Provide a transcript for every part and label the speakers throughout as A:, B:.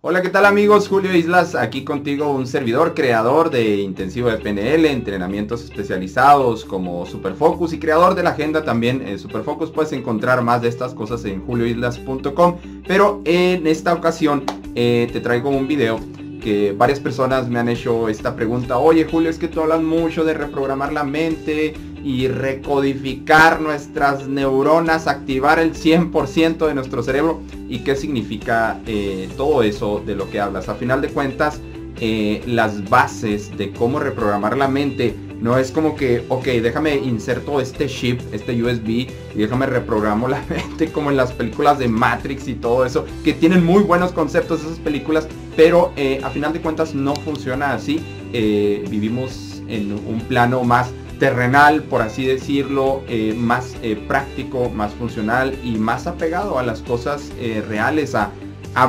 A: Hola, ¿qué tal amigos? Julio Islas, aquí contigo un servidor, creador de intensivo de PNL, entrenamientos especializados como Superfocus y creador de la agenda también en Superfocus. Puedes encontrar más de estas cosas en julioislas.com, pero en esta ocasión eh, te traigo un video que varias personas me han hecho esta pregunta. Oye Julio, es que tú hablas mucho de reprogramar la mente y recodificar nuestras neuronas, activar el 100% de nuestro cerebro. ¿Y qué significa eh, todo eso de lo que hablas? A final de cuentas, eh, las bases de cómo reprogramar la mente no es como que, ok, déjame inserto este chip, este USB y déjame reprogramo la mente como en las películas de Matrix y todo eso, que tienen muy buenos conceptos esas películas, pero eh, a final de cuentas no funciona así. vivimos en un plano más terrenal, por así decirlo, eh, más eh, práctico, más funcional y más apegado a las cosas eh, reales, a,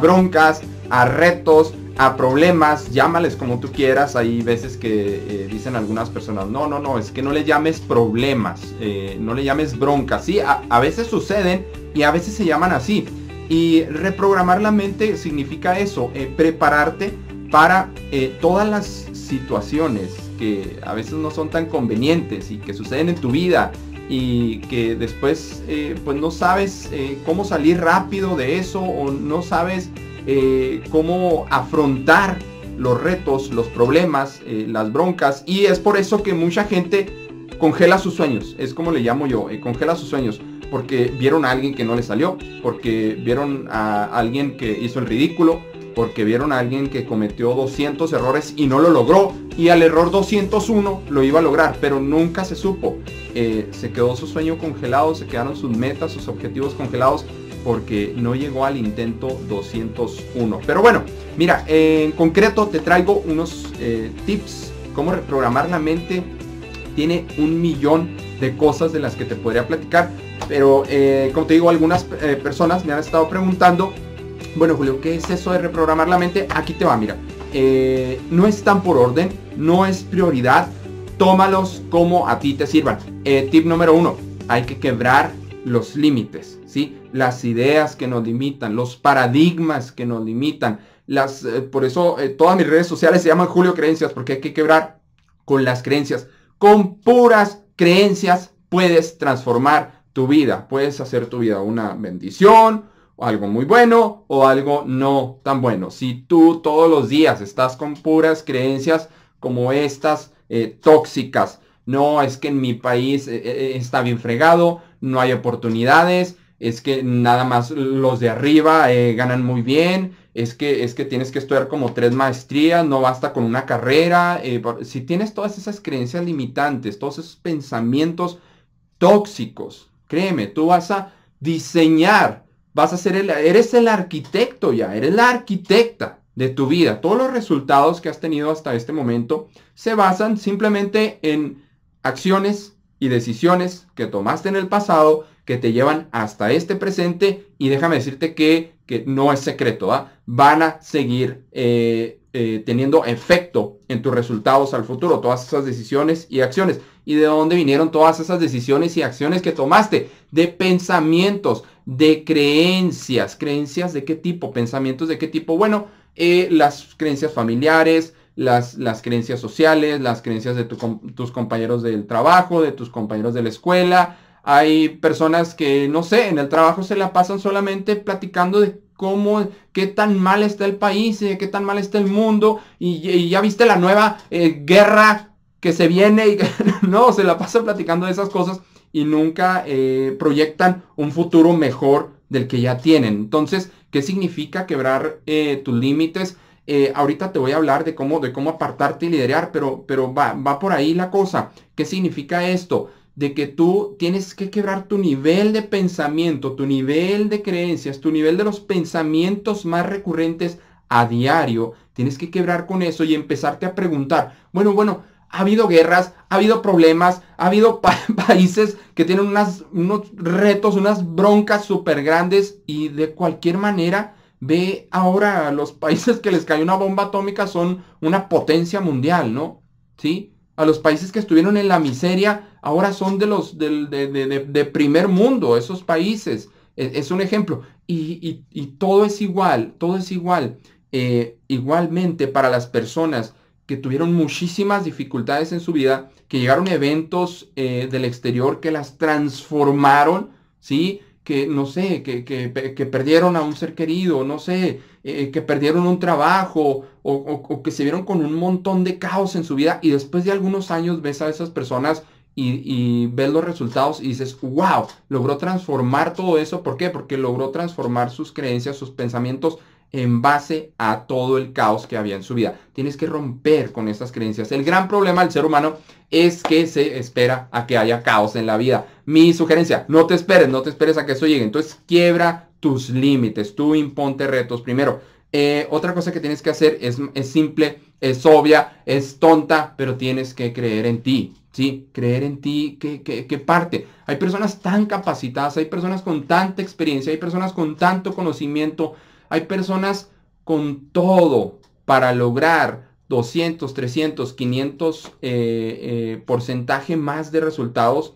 A: broncas, a retos, a problemas, llámales como tú quieras. Hay veces que dicen algunas personas, no, no, no, es que no le llames problemas, no le llames broncas. Sí, a, a veces suceden y a veces se llaman así. Y reprogramar la mente significa eso, prepararte para todas las situaciones que a veces no son tan convenientes y que suceden en tu vida y que después eh, pues no sabes eh, cómo salir rápido de eso o no sabes eh, cómo afrontar los retos, los problemas, las broncas. Y es por eso que mucha gente congela sus sueños, es como le llamo yo, congela sus sueños. Porque vieron a alguien que no le salió, porque vieron a alguien que hizo el ridículo, porque vieron a alguien que cometió 200 errores y no lo logró y al error 201 lo iba a lograr, pero nunca se supo. Eh, se quedó su sueño congelado, se quedaron sus metas, sus objetivos congelados porque no llegó al intento 201. Pero bueno, mira, en concreto te traigo unos eh, tips, cómo reprogramar la mente. Tiene un millón de cosas de las que te podría platicar, pero eh, como te digo, algunas personas me han estado preguntando bueno, Julio, ¿qué es eso de reprogramar la mente? Aquí te va, mira. Eh, no están por orden, no es prioridad. Tómalos como a ti te sirvan. Eh, tip número uno, hay que quebrar los límites, ¿sí? Las ideas que nos limitan, los paradigmas que nos limitan. Las, eh, por eso todas mis redes sociales se llaman Julio Creencias, porque hay que quebrar con las creencias. Con puras creencias puedes transformar tu vida. Puedes hacer tu vida una bendición, algo muy bueno o algo no tan bueno. Si tú todos los días estás con puras creencias como estas eh, tóxicas, no es que en mi país eh, eh, está bien fregado, no hay oportunidades, es que nada más los de arriba ganan muy bien, es que, es que tienes que estudiar como tres maestrías, no basta con una carrera. si tienes todas esas creencias limitantes, todos esos pensamientos tóxicos, créeme, tú vas a diseñar vas a ser el, eres el arquitecto ya, eres la arquitecta de tu vida. Todos los resultados que has tenido hasta este momento se basan simplemente en acciones y decisiones que tomaste en el pasado que te llevan hasta este presente y déjame decirte que, que no es secreto, ¿ah? van a seguir eh, eh, teniendo efecto en tus resultados al futuro, todas esas decisiones y acciones. ¿Y de dónde vinieron todas esas decisiones y acciones que tomaste? De pensamientos, de creencias. ¿Creencias de qué tipo? ¿Pensamientos de qué tipo? Bueno, eh, las creencias familiares, las, las, creencias sociales, las creencias de tus compañeros del trabajo, de tus compañeros de la escuela. Hay personas que, no sé, en el trabajo se la pasan solamente platicando de cómo, qué tan mal está el país, eh, qué tan mal está el mundo, y, ya viste la nueva eh, guerra que se viene, y no, se la pasan platicando de esas cosas y nunca eh, proyectan un futuro mejor del que ya tienen. Entonces, ¿qué significa quebrar tus límites? Ahorita te voy a hablar de cómo, de cómo apartarte y liderar, pero, pero va, va por ahí la cosa. ¿Qué significa esto? De que tú tienes que quebrar tu nivel de pensamiento, tu nivel de creencias, tu nivel de los pensamientos más recurrentes a diario. Tienes que quebrar con eso y empezarte a preguntar, bueno, bueno, ha habido guerras, ha habido problemas, ha habido países que tienen unas, unos retos, unas broncas súper grandes y de cualquier manera ve ahora los países que les cayó una bomba atómica son una potencia mundial, ¿no? ¿Sí? A los países que estuvieron en la miseria ahora son de los de, de, primer mundo, esos países. Es, es un ejemplo. Y, y, y todo es igual, todo es igual. eh, igualmente para las personas que tuvieron muchísimas dificultades en su vida, que llegaron eventos eh, del exterior que las transformaron, ¿sí? Que, no sé, que, que, perdieron a un ser querido, no sé, eh, que perdieron un trabajo o, o, que se vieron con un montón de caos en su vida y después de algunos años ves a esas personas y, ves los resultados y dices, wow, logró transformar todo eso. ¿Por qué? Porque logró transformar sus creencias, sus pensamientos en base a todo el caos que había en su vida. Tienes que romper con estas creencias. El gran problema del ser humano es que se espera a que haya caos en la vida. Mi sugerencia, no te esperes, no te esperes a que eso llegue. Entonces quiebra tus límites, tú imponte retos primero. Eh, otra cosa que tienes que hacer es, es simple, es obvia, es tonta, pero tienes que creer en ti. ¿sí? Creer en ti, ¿qué, parte? Hay personas tan capacitadas, hay personas con tanta experiencia, hay personas con tanto conocimiento, hay personas con todo para lograr 200, 300, 500 porcentaje más de resultados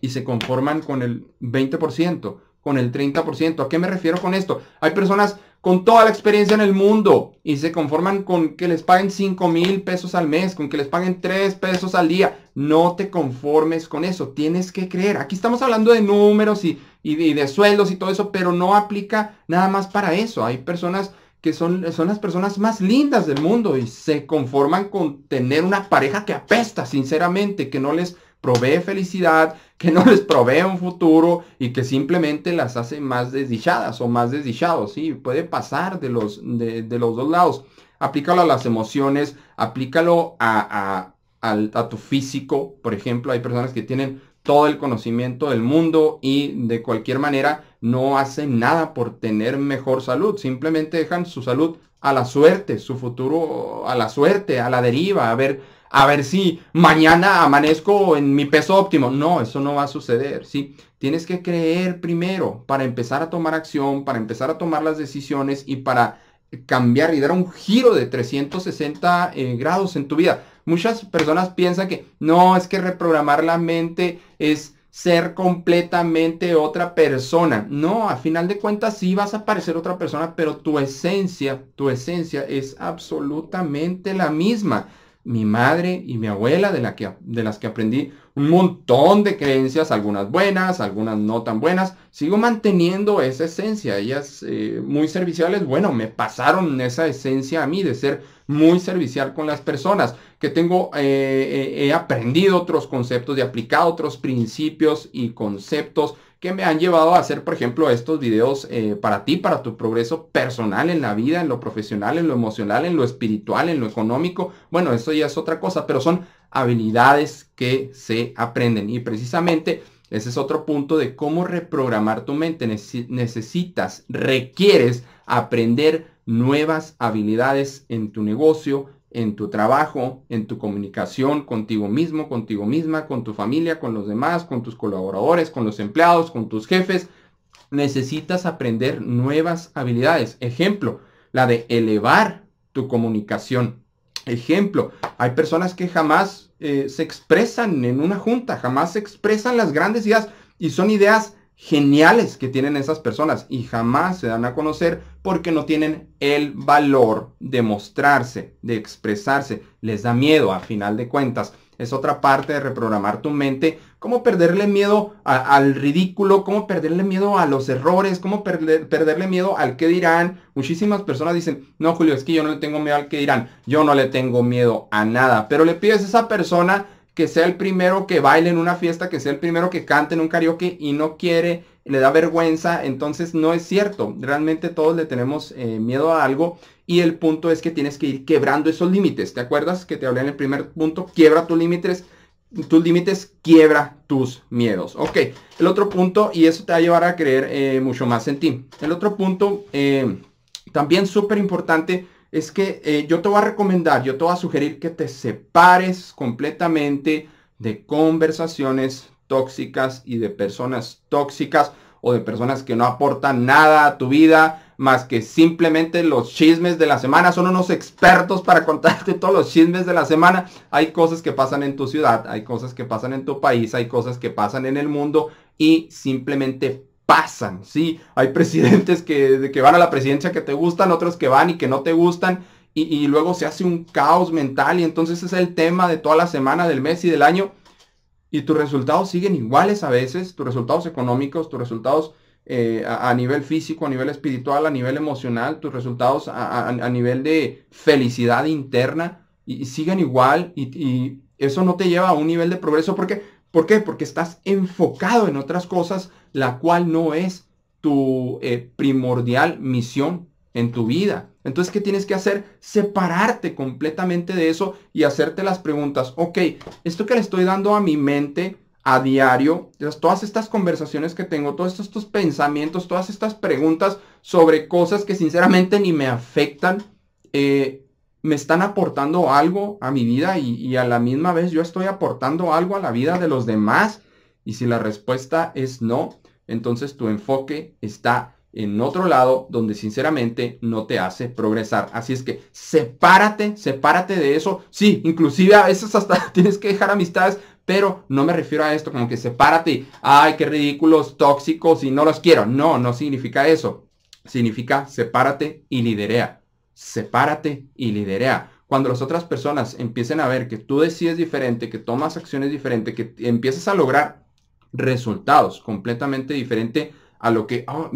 A: y se conforman con el 20%, con el 30%. ¿A qué me refiero con esto? Hay personas con toda la experiencia en el mundo y se conforman con que les paguen 5 mil pesos al mes, con que les paguen 3 pesos al día. No te conformes con eso, tienes que creer. Aquí estamos hablando de números y, de sueldos y todo eso, pero no aplica nada más para eso. Hay personas que son, son las personas más lindas del mundo y se conforman con tener una pareja que apesta, sinceramente, que no les provee felicidad, que no les provee un futuro y que simplemente las hace más desdichadas o más desdichados. Sí, puede pasar de los, de, los dos lados. Aplícalo a las emociones, aplícalo a, a, tu físico. Por ejemplo, hay personas que tienen todo el conocimiento del mundo y de cualquier manera no hacen nada por tener mejor salud. Simplemente dejan su salud a la suerte, su futuro a la suerte, a la deriva, a ver a ver si mañana amanezco en mi peso óptimo. No, eso no va a suceder, ¿sí? Tienes que creer primero para empezar a tomar acción, para empezar a tomar las decisiones y para cambiar y dar un giro de 360 eh, grados en tu vida. Muchas personas piensan que no, es que reprogramar la mente es ser completamente otra persona. No, a final de cuentas sí vas a parecer otra persona, pero tu esencia, tu esencia es absolutamente la misma mi madre y mi abuela, de, la que, de las que aprendí un montón de creencias, algunas buenas, algunas no tan buenas. Sigo manteniendo esa esencia. Ellas eh, muy serviciales, bueno, me pasaron esa esencia a mí de ser muy servicial con las personas, que tengo, eh, eh, he aprendido otros conceptos y aplicado otros principios y conceptos que me han llevado a hacer, por ejemplo, estos videos eh, para ti, para tu progreso personal en la vida, en lo profesional, en lo emocional, en lo espiritual, en lo económico. Bueno, eso ya es otra cosa, pero son habilidades que se aprenden. Y precisamente ese es otro punto de cómo reprogramar tu mente. Necesitas, requieres aprender nuevas habilidades en tu negocio, en tu trabajo, en tu comunicación contigo mismo, contigo misma, con tu familia, con los demás, con tus colaboradores, con los empleados, con tus jefes. Necesitas aprender nuevas habilidades. Ejemplo, la de elevar tu comunicación. Ejemplo, hay personas que jamás eh, se expresan en una junta, jamás se expresan las grandes ideas y son ideas geniales que tienen esas personas y jamás se dan a conocer porque no tienen el valor de mostrarse, de expresarse. Les da miedo a final de cuentas. Es otra parte de reprogramar tu mente. Cómo perderle miedo al ridículo, cómo perderle miedo a los errores, cómo perderle miedo al que dirán. Muchísimas personas dicen, no Julio, es que yo no le tengo miedo al que dirán. Yo no le tengo miedo a nada. Pero le pides a esa persona que sea el primero que baile en una fiesta, que sea el primero que cante en un karaoke y no quiere, le da vergüenza, entonces no es cierto. Realmente todos le tenemos eh, miedo a algo y el punto es que tienes que ir quebrando esos límites. ¿Te acuerdas que te hablé en el primer punto? Quiebra tus límites, tus límites, quiebra tus miedos. Ok, el otro punto, y eso te va a llevar a creer eh, mucho más en ti. El otro punto, eh, también súper importante, es que eh, yo te voy a recomendar, yo te voy a sugerir que te separes completamente de conversaciones tóxicas y de personas tóxicas o de personas que no aportan nada a tu vida más que simplemente los chismes de la semana. Son unos expertos para contarte todos los chismes de la semana. Hay cosas que pasan en tu ciudad, hay cosas que pasan en tu país, hay cosas que pasan en el mundo y simplemente pasan, ¿sí? Hay presidentes que, van a la presidencia que te gustan, otros que van y que no te gustan, y, y, luego se hace un caos mental, y entonces es el tema de toda la semana, del mes y del año, y tus resultados siguen iguales a veces, tus resultados económicos, tus resultados eh, a, nivel físico, a nivel espiritual, a nivel emocional, tus resultados a, nivel de felicidad interna, y, siguen igual, y, eso no te lleva a un nivel de progreso, porque ¿Por qué? Porque estás enfocado en otras cosas, la cual no es tu eh, primordial misión en tu vida. Entonces, ¿qué tienes que hacer? Separarte completamente de eso y hacerte las preguntas. Ok, esto que le estoy dando a mi mente a diario, todas estas conversaciones que tengo, todos estos pensamientos, todas estas preguntas sobre cosas que sinceramente ni me afectan, eh, me están aportando algo a mi vida y, y, a la misma vez yo estoy aportando algo a la vida de los demás. Y si la respuesta es no, entonces tu enfoque está en otro lado donde sinceramente no te hace progresar. Así es que sepárate, sepárate de eso. Sí, inclusive a veces hasta tienes que dejar amistades, pero no me refiero a esto como que sepárate. Ay, qué ridículos, tóxicos y no los quiero. No, no significa eso. Significa sepárate y liderea. Sepárate y liderea. Cuando las otras personas empiecen a ver que tú decides diferente, que tomas acciones diferentes, que empiezas a lograr resultados completamente diferentes a lo que, oh,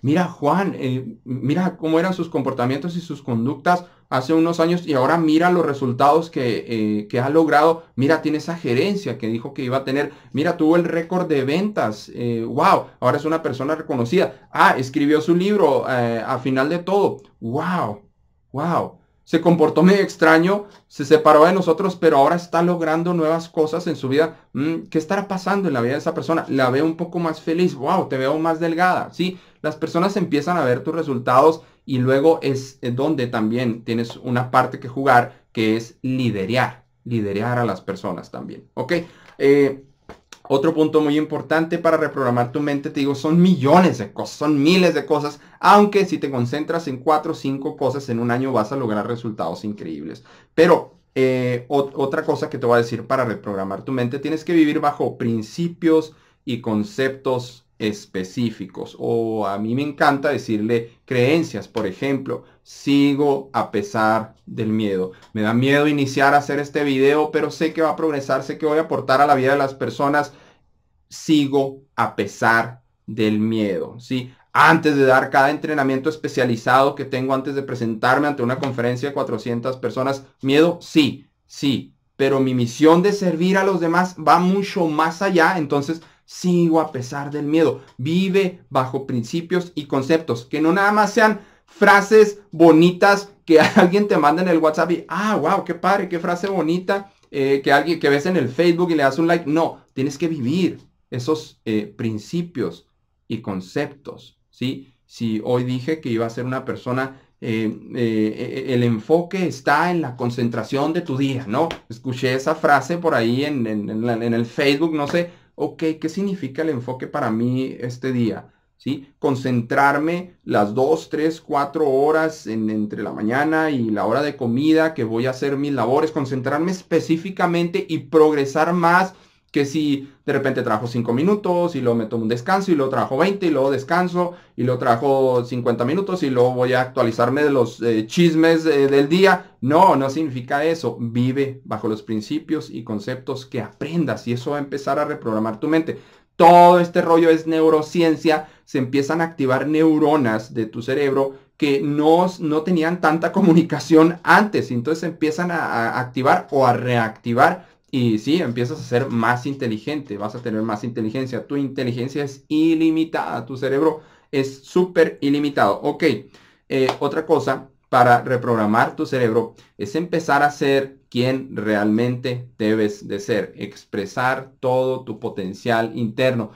A: mira Juan, eh, mira cómo eran sus comportamientos y sus conductas hace unos años y ahora mira los resultados que, eh, que, ha logrado. Mira, tiene esa gerencia que dijo que iba a tener. Mira, tuvo el récord de ventas. Eh, wow, ahora es una persona reconocida. Ah, escribió su libro a final de todo. Wow, wow se comportó medio extraño, se separó de nosotros, pero ahora está logrando nuevas cosas en su vida. Mm, ¿Qué estará pasando en la vida de esa persona? La veo un poco más feliz, wow, te veo más delgada, ¿sí? Las personas empiezan a ver tus resultados y luego es donde también tienes una parte que jugar, que es liderear, liderear a las personas también, ¿ok? Eh, otro punto muy importante para reprogramar tu mente, te digo, son millones de cosas, son miles de cosas, aunque si te concentras en cuatro o cinco cosas en un año vas a lograr resultados increíbles. Pero eh, otra cosa que te voy a decir para reprogramar tu mente, tienes que vivir bajo principios y conceptos específicos. O a mí me encanta decirle creencias, por ejemplo, sigo a pesar del miedo. Me da miedo iniciar a hacer este video, pero sé que va a progresar, sé que voy a aportar a la vida de las personas sigo a pesar del miedo, ¿sí? Antes de dar cada entrenamiento especializado que tengo antes de presentarme ante una conferencia de 400 personas, miedo, sí, sí, pero mi misión de servir a los demás va mucho más allá, entonces sigo a pesar del miedo. Vive bajo principios y conceptos, que no nada más sean frases bonitas que alguien te manda en el WhatsApp y, ah, wow, qué padre, qué frase bonita, eh, que alguien que ves en el Facebook y le das un like. No, tienes que vivir, esos eh, principios y conceptos, ¿sí? Si hoy dije que iba a ser una persona, eh, eh, el enfoque está en la concentración de tu día, ¿no? Escuché esa frase por ahí en, en el Facebook, no sé, ok, ¿qué significa el enfoque para mí este día? ¿Sí? Concentrarme las dos, tres, cuatro horas en, entre la mañana y la hora de comida que voy a hacer mis labores, concentrarme específicamente y progresar más que si de repente trabajo 5 minutos y luego me tomo un descanso y luego trabajo 20 y luego descanso y luego trabajo 50 minutos y luego voy a actualizarme de los eh, chismes eh, del día. No, no significa eso. Vive bajo los principios y conceptos que aprendas y eso va a empezar a reprogramar tu mente. Todo este rollo es neurociencia. Se empiezan a activar neuronas de tu cerebro que no, no tenían tanta comunicación antes. Y entonces empiezan a activar o a reactivar y sí, empiezas a ser más inteligente, vas a tener más inteligencia. Tu inteligencia es ilimitada, tu cerebro es súper ilimitado. Ok, eh, otra cosa para reprogramar tu cerebro es empezar a ser quien realmente debes de ser, expresar todo tu potencial interno.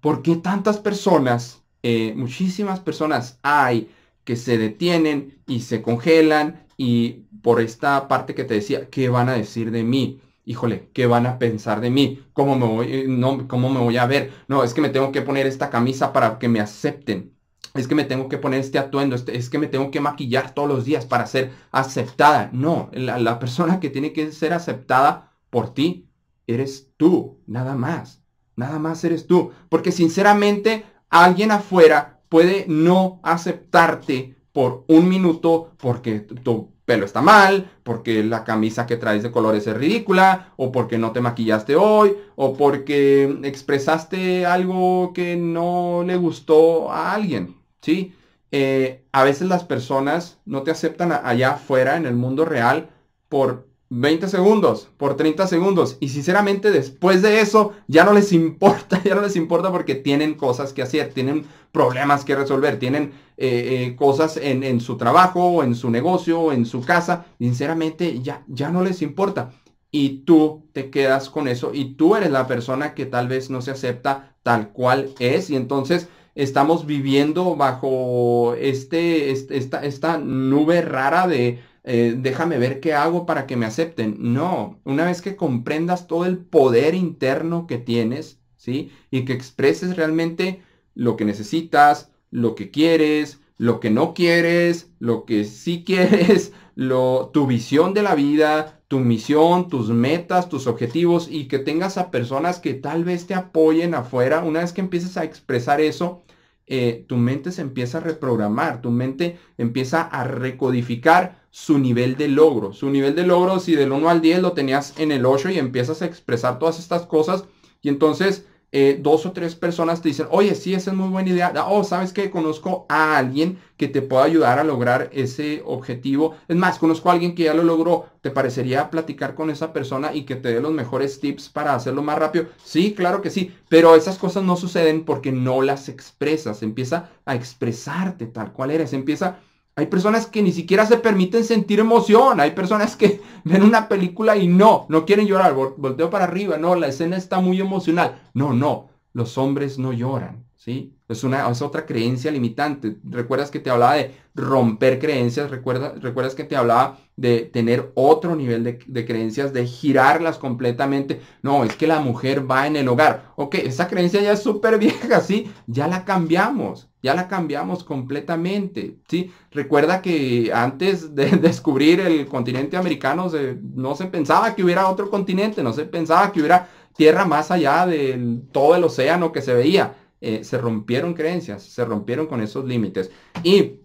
A: ¿Por qué tantas personas, eh, muchísimas personas hay que se detienen y se congelan y por esta parte que te decía, ¿qué van a decir de mí? Híjole, ¿qué van a pensar de mí? ¿Cómo me voy, eh, cómo me voy a ver? No, es que me tengo que poner esta camisa para que me acepten. Es que me tengo que poner este atuendo, este, es que me tengo que maquillar todos los días para ser aceptada. No, la, la persona que tiene que ser aceptada por ti eres tú, nada más. Nada más eres tú. Porque sinceramente alguien afuera puede no aceptarte por un minuto porque tu pelo está mal, porque la camisa que traes de colores es ridícula, o porque no te maquillaste hoy, o porque expresaste algo que no le gustó a alguien, ¿sí? Eh, a veces las personas no te aceptan allá afuera en el mundo real por 20 segundos, por 30 segundos. Y sinceramente después de eso ya no les importa, ya no les importa porque tienen cosas que hacer, tienen problemas que resolver, tienen eh, eh, cosas en, su trabajo, en su negocio, en su casa. Sinceramente ya, ya no les importa. Y tú te quedas con eso y tú eres la persona que tal vez no se acepta tal cual es. Y entonces estamos viviendo bajo este, este esta, esta nube rara de eh, déjame ver qué hago para que me acepten. No, una vez que comprendas todo el poder interno que tienes, ¿sí? Y que expreses realmente lo que necesitas, lo que quieres, lo que no quieres, lo que sí quieres, lo, tu visión de la vida, tu misión, tus metas, tus objetivos y que tengas a personas que tal vez te apoyen afuera. Una vez que empieces a expresar eso, eh, tu mente se empieza a reprogramar, tu mente empieza a recodificar su nivel de logro. Su nivel de logro, si del 1 al 10 lo tenías en el 8 y empiezas a expresar todas estas cosas, y entonces eh, dos o tres personas te dicen, oye, sí, esa es muy buena idea. Oh, ¿sabes que Conozco a alguien que te pueda ayudar a lograr ese objetivo. Es más, conozco a alguien que ya lo logró. ¿Te parecería platicar con esa persona y que te dé los mejores tips para hacerlo más rápido? Sí, claro que sí. Pero esas cosas no suceden porque no las expresas. Empieza a expresarte tal cual eres. Empieza hay personas que ni siquiera se permiten sentir emoción. Hay personas que ven una película y no, no quieren llorar. Volteo para arriba. No, la escena está muy emocional. No, no. Los hombres no lloran. ¿Sí? Es, una, es otra creencia limitante. Recuerdas que te hablaba de romper creencias. Recuerda, recuerdas que te hablaba de tener otro nivel de, de, creencias, de girarlas completamente. No, es que la mujer va en el hogar. Ok, esa creencia ya es súper vieja, ¿sí? Ya la cambiamos. Ya la cambiamos completamente, ¿sí? Recuerda que antes de descubrir el continente americano no se pensaba que hubiera otro continente, no se pensaba que hubiera tierra más allá de todo el océano que se veía. Eh, se rompieron creencias, se rompieron con esos límites. Y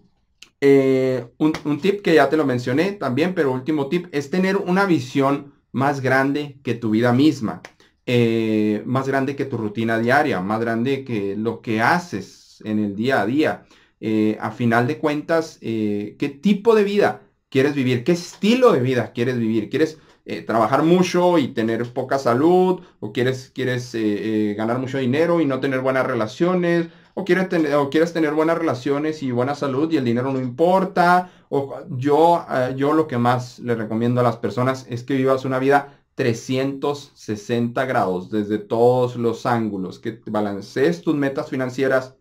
A: eh, un, tip que ya te lo mencioné también, pero último tip, es tener una visión más grande que tu vida misma, eh, más grande que tu rutina diaria, más grande que lo que haces en el día a día. Eh, a final de cuentas, eh, ¿qué tipo de vida quieres vivir? ¿Qué estilo de vida quieres vivir? ¿Quieres eh, trabajar mucho y tener poca salud? ¿O quieres, quieres ganar mucho dinero y no tener buenas relaciones? ¿O quieres, tener, ¿O quieres tener buenas relaciones y buena salud y el dinero no importa? O yo, yo lo que más le recomiendo a las personas es que vivas una vida 360 grados desde todos los ángulos, que balancees tus metas financieras,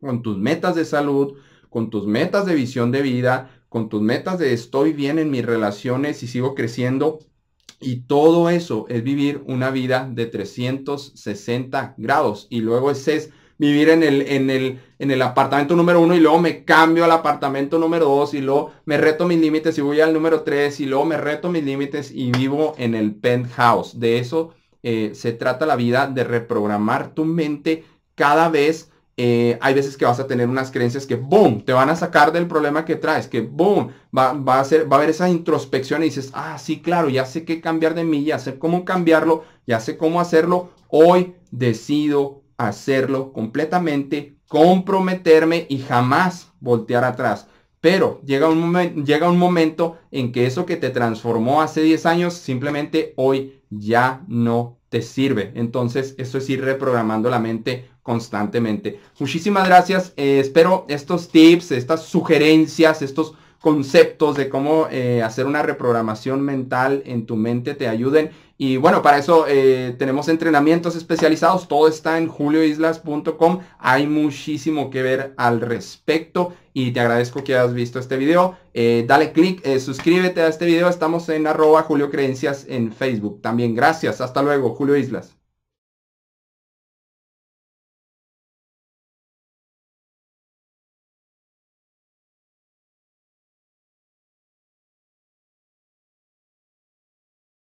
A: con tus metas de salud, con tus metas de visión de vida, con tus metas de estoy bien en mis relaciones y sigo creciendo. Y todo eso es vivir una vida de 360 grados. Y luego ese es vivir en el, en el, en el apartamento número uno y luego me cambio al apartamento número dos y luego me reto mis límites y voy al número tres y luego me reto mis límites y vivo en el penthouse. De eso eh, se trata la vida, de reprogramar tu mente cada vez eh, hay veces que vas a tener unas creencias que, boom, te van a sacar del problema que traes, que, boom, va, a, ser, va a haber esa introspección y dices, ah, sí, claro, ya sé qué cambiar de mí, ya sé cómo cambiarlo, ya sé cómo hacerlo. Hoy decido hacerlo completamente, comprometerme y jamás voltear atrás. Pero llega un, llega un momento en que eso que te transformó hace 10 años, simplemente hoy ya no te sirve. Entonces, eso es ir reprogramando la mente constantemente. Muchísimas gracias. Eh, espero estos tips, estas sugerencias, estos conceptos de cómo eh, hacer una reprogramación mental en tu mente te ayuden. Y bueno, para eso eh, tenemos entrenamientos especializados. Todo está en julioislas.com. Hay muchísimo que ver al respecto. Y te agradezco que hayas visto este video. dale click, suscríbete a este video. Estamos en arroba Julio Creencias en Facebook. También gracias. Hasta luego, Julio Islas.